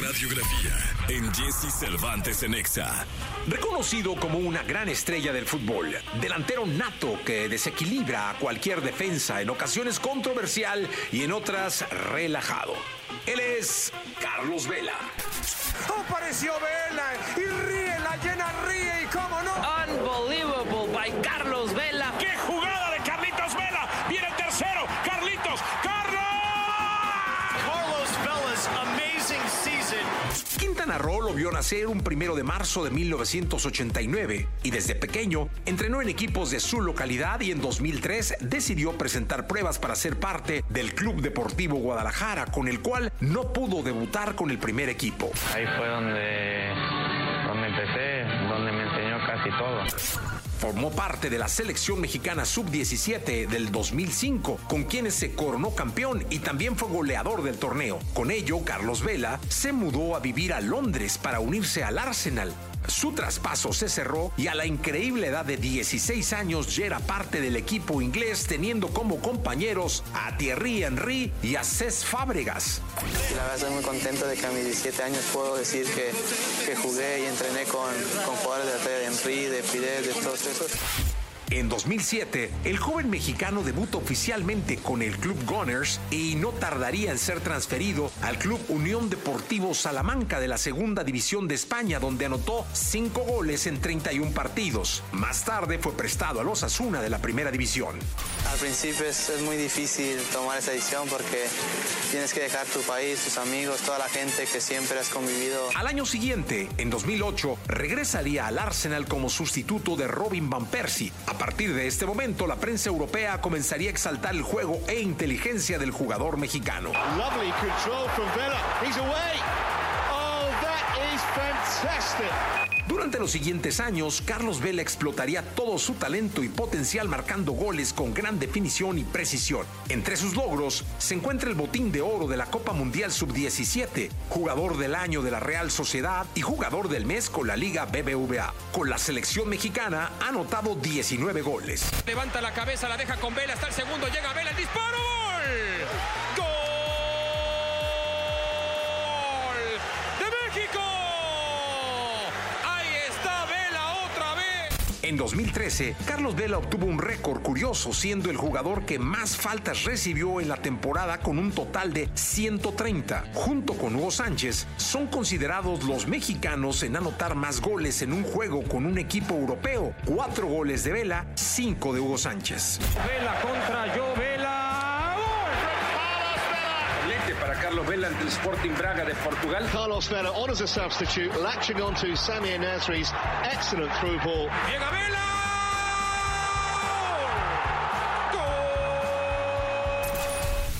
radiografía en Jesse Cervantes en Exa. Reconocido como una gran estrella del fútbol, delantero nato que desequilibra a cualquier defensa, en ocasiones controversial y en otras relajado. Él es Carlos Vela. Apareció Vela y ríe, la llena vio nacer un primero de marzo de 1989 y desde pequeño entrenó en equipos de su localidad y en 2003 decidió presentar pruebas para ser parte del Club Deportivo Guadalajara, con el cual no pudo debutar con el primer equipo. Ahí fue donde, donde empecé, donde me enseñó casi todo. Formó parte de la selección mexicana sub-17 del 2005, con quienes se coronó campeón y también fue goleador del torneo. Con ello, Carlos Vela se mudó a vivir a Londres para unirse al Arsenal. Su traspaso se cerró y a la increíble edad de 16 años ya era parte del equipo inglés, teniendo como compañeros a Thierry Henry y a Cés Fábregas. La verdad estoy muy contento de que a mis 17 años puedo decir que, jugué y entrené con, jugadores de la de Henry, de Fidel, de todos esos. En 2007, el joven mexicano debuta oficialmente con el Club Gunners y no tardaría en ser transferido al Club Unión Deportivo Salamanca de la Segunda División de España, donde anotó 5 goles en 31 partidos. Más tarde fue prestado a los Asuna de la Primera División. Al principio es, es muy difícil tomar esa decisión porque tienes que dejar tu país, tus amigos, toda la gente que siempre has convivido. Al año siguiente, en 2008, regresaría al Arsenal como sustituto de Robin Van Persie. A partir de este momento, la prensa europea comenzaría a exaltar el juego e inteligencia del jugador mexicano. Lovely control from. He's away. Durante los siguientes años, Carlos Vela explotaría todo su talento y potencial marcando goles con gran definición y precisión. Entre sus logros se encuentra el botín de oro de la Copa Mundial Sub-17, jugador del año de la Real Sociedad y jugador del mes con la Liga BBVA. Con la selección mexicana ha anotado 19 goles. Levanta la cabeza, la deja con Vela, está el segundo, llega Vela, el disparo, gol. ¡Gol! En 2013, Carlos Vela obtuvo un récord curioso, siendo el jugador que más faltas recibió en la temporada con un total de 130. Junto con Hugo Sánchez, son considerados los mexicanos en anotar más goles en un juego con un equipo europeo. Cuatro goles de Vela, cinco de Hugo Sánchez. Vela contra Carlos Vela ante el Sporting Braga de Portugal. Carlos Vela on as a substitute, latching onto Samir Nasri's excellent through ball. Llega Vela.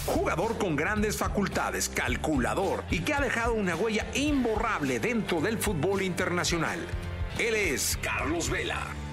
Jugador con grandes facultades, calculador y que ha dejado una huella imborrable dentro del fútbol internacional. Él es Carlos Vela.